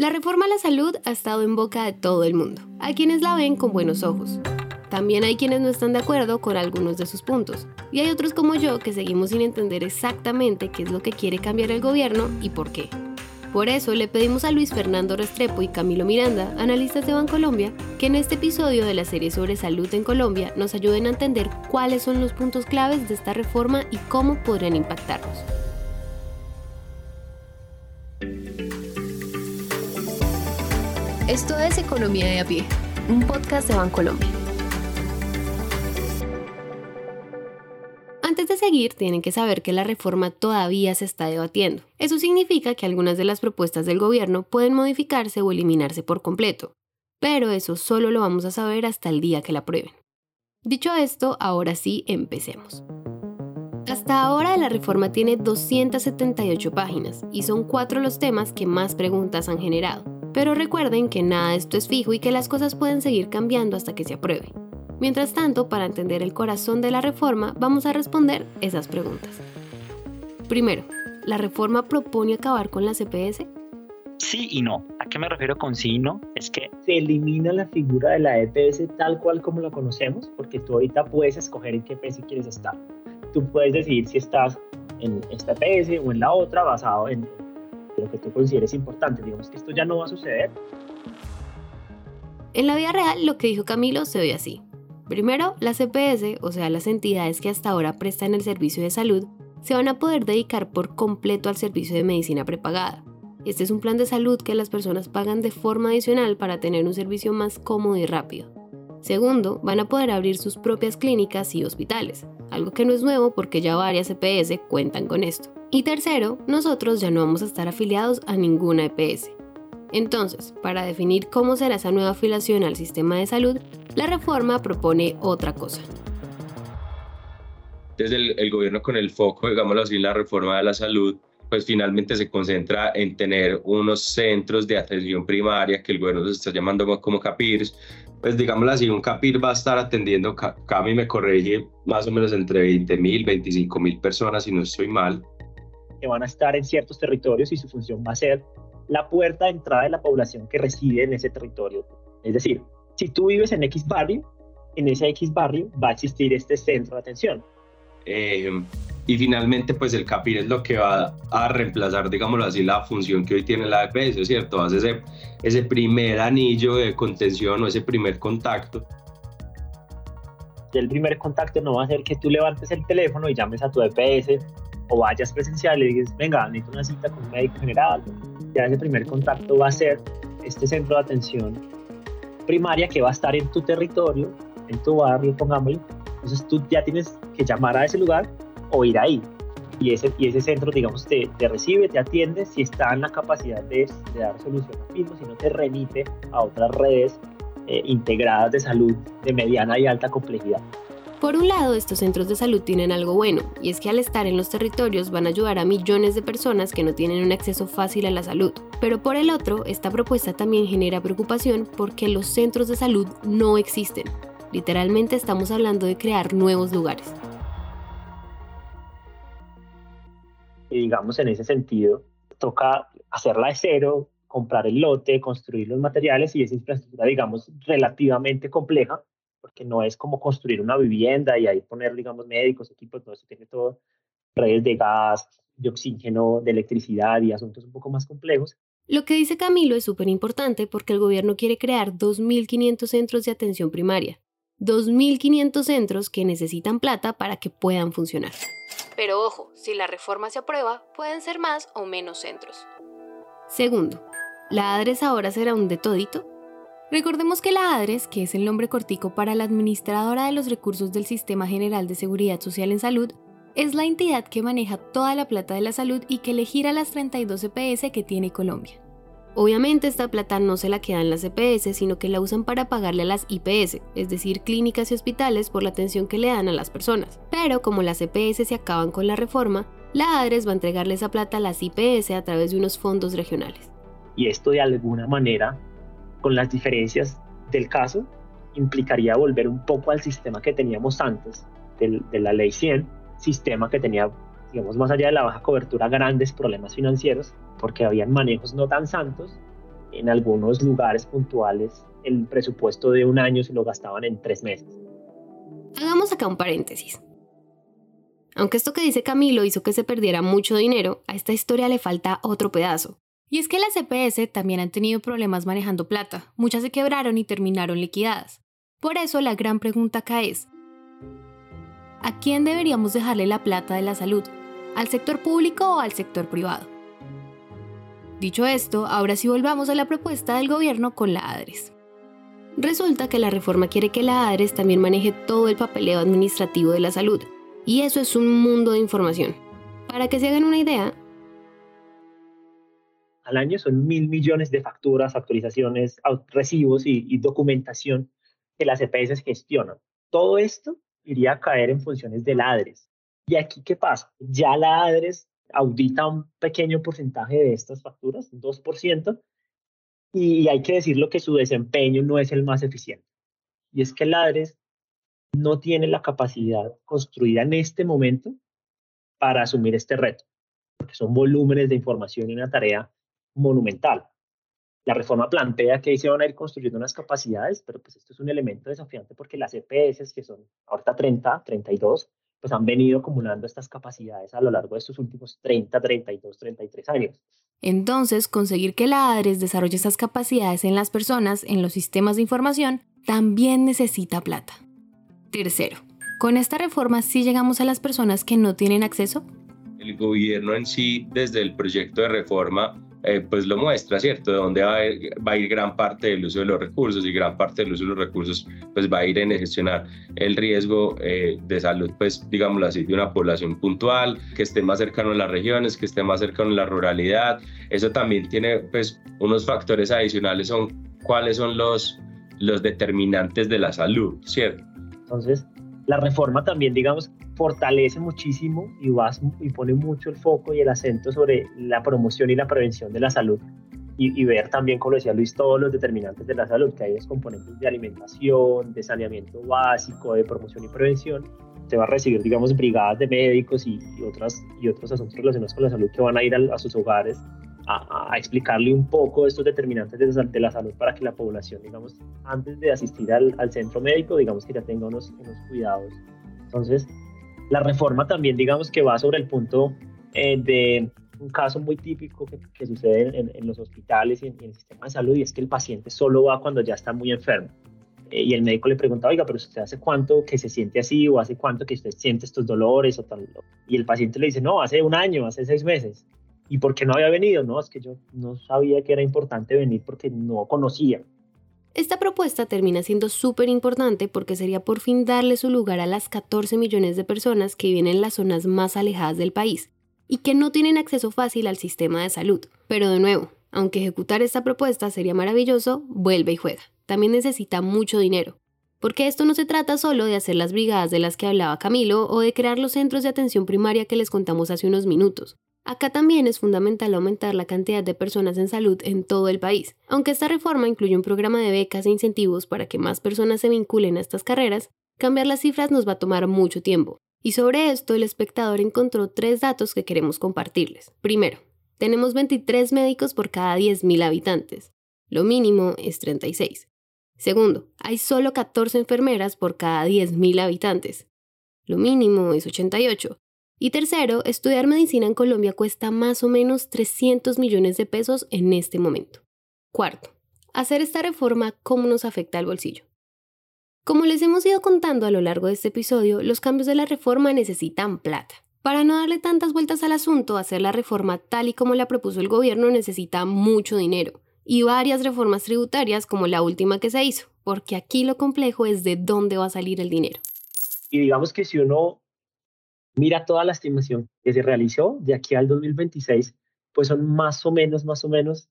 La reforma a la salud ha estado en boca de todo el mundo. Hay quienes la ven con buenos ojos. También hay quienes no están de acuerdo con algunos de sus puntos. Y hay otros como yo que seguimos sin entender exactamente qué es lo que quiere cambiar el gobierno y por qué. Por eso le pedimos a Luis Fernando Restrepo y Camilo Miranda, analistas de Bancolombia, que en este episodio de la serie sobre salud en Colombia nos ayuden a entender cuáles son los puntos claves de esta reforma y cómo podrían impactarnos. Esto es Economía de a pie, un podcast de Bancolombia. Antes de seguir, tienen que saber que la reforma todavía se está debatiendo. Eso significa que algunas de las propuestas del gobierno pueden modificarse o eliminarse por completo, pero eso solo lo vamos a saber hasta el día que la aprueben. Dicho esto, ahora sí, empecemos. Hasta ahora la reforma tiene 278 páginas y son cuatro los temas que más preguntas han generado. Pero recuerden que nada de esto es fijo y que las cosas pueden seguir cambiando hasta que se apruebe. Mientras tanto, para entender el corazón de la reforma, vamos a responder esas preguntas. Primero, ¿la reforma propone acabar con la CPS? Sí y no. ¿A qué me refiero con sí y no? Es que se elimina la figura de la EPS tal cual como la conocemos, porque tú ahorita puedes escoger en qué EPS quieres estar. Tú puedes decidir si estás en esta EPS o en la otra basado en lo que tú consideres importante. Digamos que esto ya no va a suceder. En la vida real, lo que dijo Camilo se ve así. Primero, las CPS, o sea, las entidades que hasta ahora prestan el servicio de salud, se van a poder dedicar por completo al servicio de medicina prepagada. Este es un plan de salud que las personas pagan de forma adicional para tener un servicio más cómodo y rápido. Segundo, van a poder abrir sus propias clínicas y hospitales, algo que no es nuevo porque ya varias CPS cuentan con esto. Y tercero, nosotros ya no vamos a estar afiliados a ninguna EPS. Entonces, para definir cómo será esa nueva afiliación al sistema de salud, la reforma propone otra cosa. Desde el, gobierno con el foco, digámoslo así, la reforma de la salud, pues finalmente se concentra en tener unos centros de atención primaria que el gobierno se está llamando como CAPIRS. Pues digámoslo así, un CAPIR va a estar atendiendo, Cami me corrige, más o menos entre 20 mil, 25 mil personas, si no estoy mal que van a estar en ciertos territorios y su función va a ser la puerta de entrada de la población que reside en ese territorio. Es decir, si tú vives en X barrio, en ese X barrio va a existir este centro de atención. Eh, y finalmente, pues el CAPIR es lo que va a reemplazar, digámoslo así, la función que hoy tiene la EPS, ¿cierto? Hace ese, ese primer anillo de contención o ese primer contacto. El primer contacto no va a ser que tú levantes el teléfono y llames a tu EPS o vayas presencial y digas, venga, necesito una cita con un médico general, ya ese primer contacto va a ser este centro de atención primaria que va a estar en tu territorio, en tu barrio, pongámoslo. Entonces tú ya tienes que llamar a ese lugar o ir ahí. Y ese, y ese centro, digamos, te, te recibe, te atiende si está en la capacidad de, de dar solución al mismo, si no te remite a otras redes eh, integradas de salud de mediana y alta complejidad. Por un lado, estos centros de salud tienen algo bueno, y es que al estar en los territorios van a ayudar a millones de personas que no tienen un acceso fácil a la salud. Pero por el otro, esta propuesta también genera preocupación porque los centros de salud no existen. Literalmente estamos hablando de crear nuevos lugares. Y digamos, en ese sentido, toca hacerla de cero, comprar el lote, construir los materiales y esa infraestructura, digamos, relativamente compleja, porque no es como construir una vivienda y ahí poner, digamos, médicos, equipos, todo eso tiene todo, redes de gas, de oxígeno, de electricidad y asuntos un poco más complejos. Lo que dice Camilo es súper importante porque el gobierno quiere crear 2.500 centros de atención primaria. 2.500 centros que necesitan plata para que puedan funcionar. Pero ojo, si la reforma se aprueba, pueden ser más o menos centros. Segundo, ¿la ADRES ahora será un de todito? Recordemos que la ADRES, que es el nombre cortico para la Administradora de los Recursos del Sistema General de Seguridad Social en Salud, es la entidad que maneja toda la plata de la salud y que le gira las 32 EPS que tiene Colombia. Obviamente esta plata no se la quedan las EPS, sino que la usan para pagarle a las IPS, es decir, clínicas y hospitales por la atención que le dan a las personas. Pero como las EPS se acaban con la reforma, la ADRES va a entregarle esa plata a las IPS a través de unos fondos regionales. Y esto de alguna manera con las diferencias del caso, implicaría volver un poco al sistema que teníamos antes de, la ley 100, sistema que tenía, digamos, más allá de la baja cobertura, grandes problemas financieros, porque habían manejos no tan santos en algunos lugares puntuales el presupuesto de un año se lo gastaban en tres meses. Hagamos acá un paréntesis. Aunque esto que dice Camilo hizo que se perdiera mucho dinero, a esta historia le falta otro pedazo. Y es que las CPS también han tenido problemas manejando plata. Muchas se quebraron y terminaron liquidadas. Por eso la gran pregunta acá es, ¿a quién deberíamos dejarle la plata de la salud? ¿Al sector público o al sector privado? Dicho esto, ahora sí volvamos a la propuesta del gobierno con la ADRES. Resulta que la reforma quiere que la ADRES también maneje todo el papeleo administrativo de la salud, y eso es un mundo de información. Para que se hagan una idea, al año son mil millones de facturas, actualizaciones, recibos y, documentación que las EPS gestionan. Todo esto iría a caer en funciones del ADRES. ¿Y aquí qué pasa? Ya la ADRES audita un pequeño porcentaje de estas facturas, un 2%, y hay que decirlo que su desempeño no es el más eficiente. Y es que el ADRES no tiene la capacidad construida en este momento para asumir este reto, porque son volúmenes de información y una tarea monumental. La reforma plantea que ahí se van a ir construyendo unas capacidades, pero pues esto es un elemento desafiante porque las EPS, que son ahorita 30, 32, pues han venido acumulando estas capacidades a lo largo de estos últimos 30, 32, 33 años. Entonces, conseguir que la ADRES desarrolle estas capacidades en las personas, en los sistemas de información, también necesita plata. Tercero, ¿con esta reforma sí llegamos a las personas que no tienen acceso? El gobierno en sí, desde el proyecto de reforma, eh, pues lo muestra, ¿cierto? De dónde va a, ir, gran parte del uso de los recursos y gran parte del uso de los recursos pues va a ir en gestionar el riesgo eh, de salud, pues digámoslo así, de una población puntual, que esté más cercano a las regiones, que esté más cercano a la ruralidad. Eso también tiene pues unos factores adicionales, son cuáles son los, los determinantes de la salud, ¿cierto? Entonces, la reforma también, digamos, fortalece muchísimo y, y pone mucho el foco y el acento sobre la promoción y la prevención de la salud. Y, ver también, como decía Luis, todos los determinantes de la salud, que hay es componentes de alimentación, de saneamiento básico, de promoción y prevención. Se va a recibir, digamos, brigadas de médicos y, otras, y otros asuntos relacionados con la salud que van a ir a, sus hogares a, explicarle un poco estos determinantes de, la salud para que la población, digamos, antes de asistir al, al centro médico, digamos que ya tenga unos, unos cuidados. Entonces, la reforma también, digamos que va sobre el punto eh, de un caso muy típico que, sucede en, los hospitales y en, el sistema de salud y es que el paciente solo va cuando ya está muy enfermo. Eh, y el médico le pregunta, oiga, pero usted hace cuánto que se siente así o hace cuánto que usted siente estos dolores o tal. Y el paciente le dice, no, hace un año, hace seis meses. ¿Y por qué no había venido? No, es que yo no sabía que era importante venir porque no conocía. Esta propuesta termina siendo súper importante porque sería por fin darle su lugar a las 14 millones de personas que viven en las zonas más alejadas del país y que no tienen acceso fácil al sistema de salud. Pero de nuevo, aunque ejecutar esta propuesta sería maravilloso, vuelve y juega. También necesita mucho dinero. Porque esto no se trata solo de hacer las brigadas de las que hablaba Camilo o de crear los centros de atención primaria que les contamos hace unos minutos. Acá también es fundamental aumentar la cantidad de personas en salud en todo el país. Aunque esta reforma incluye un programa de becas e incentivos para que más personas se vinculen a estas carreras, cambiar las cifras nos va a tomar mucho tiempo. Y sobre esto el espectador encontró tres datos que queremos compartirles. Primero, tenemos 23 médicos por cada 10.000 habitantes. Lo mínimo es 36. Segundo, hay solo 14 enfermeras por cada 10.000 habitantes. Lo mínimo es 88. Y tercero, estudiar medicina en Colombia cuesta más o menos 300 millones de pesos en este momento. Cuarto, hacer esta reforma, ¿cómo nos afecta al bolsillo? Como les hemos ido contando a lo largo de este episodio, los cambios de la reforma necesitan plata. Para no darle tantas vueltas al asunto, hacer la reforma tal y como la propuso el gobierno necesita mucho dinero y varias reformas tributarias como la última que se hizo, porque aquí lo complejo es de dónde va a salir el dinero. Y digamos que si uno mira toda la estimación que se realizó de aquí al 2026, pues son más o menos, más o menos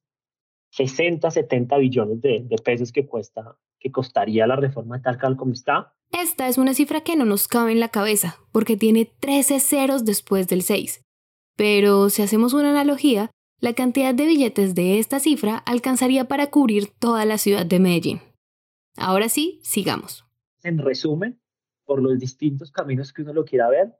60, 70 billones de, pesos que cuesta, que costaría la reforma tal cual como está. Esta es una cifra que no nos cabe en la cabeza, porque tiene 13 ceros después del 6. Pero si hacemos una analogía, la cantidad de billetes de esta cifra alcanzaría para cubrir toda la ciudad de Medellín. Ahora sí, sigamos. En resumen, por los distintos caminos que uno lo quiera ver,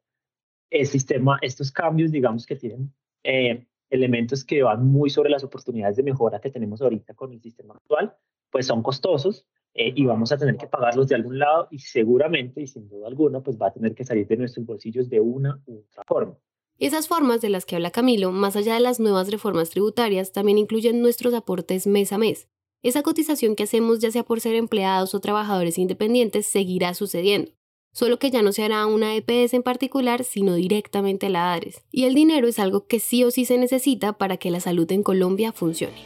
el sistema, estos cambios, digamos, que tienen eh, elementos que van muy sobre las oportunidades de mejora que tenemos ahorita con el sistema actual, pues son costosos eh, y vamos a tener que pagarlos de algún lado y seguramente y sin duda alguna pues va a tener que salir de nuestros bolsillos de una u otra forma. Esas formas de las que habla Camilo, más allá de las nuevas reformas tributarias, también incluyen nuestros aportes mes a mes. Esa cotización que hacemos ya sea por ser empleados o trabajadores independientes seguirá sucediendo solo que ya no se hará una EPS en particular, sino directamente la ADRES. Y el dinero es algo que sí o sí se necesita para que la salud en Colombia funcione.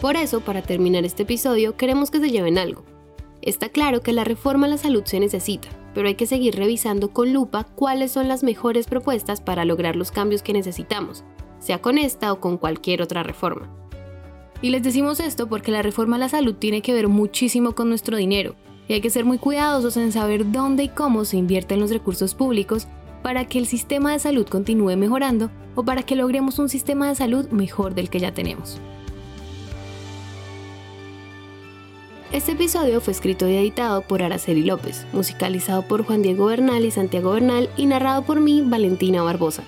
Por eso, para terminar este episodio, queremos que se lleven algo. Está claro que la reforma a la salud se necesita, pero hay que seguir revisando con lupa cuáles son las mejores propuestas para lograr los cambios que necesitamos, sea con esta o con cualquier otra reforma. Y les decimos esto porque la reforma a la salud tiene que ver muchísimo con nuestro dinero, y hay que ser muy cuidadosos en saber dónde y cómo se invierten los recursos públicos para que el sistema de salud continúe mejorando o para que logremos un sistema de salud mejor del que ya tenemos. Este episodio fue escrito y editado por Araceli López, musicalizado por Juan Diego Bernal y Santiago Bernal y narrado por mí, Valentina Barbosa.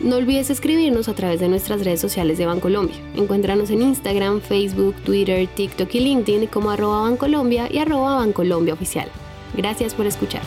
No olvides escribirnos a través de nuestras redes sociales de Bancolombia. Encuéntranos en Instagram, Facebook, Twitter, TikTok y LinkedIn como arroba Bancolombia y arroba Bancolombia Oficial. Gracias por escuchar.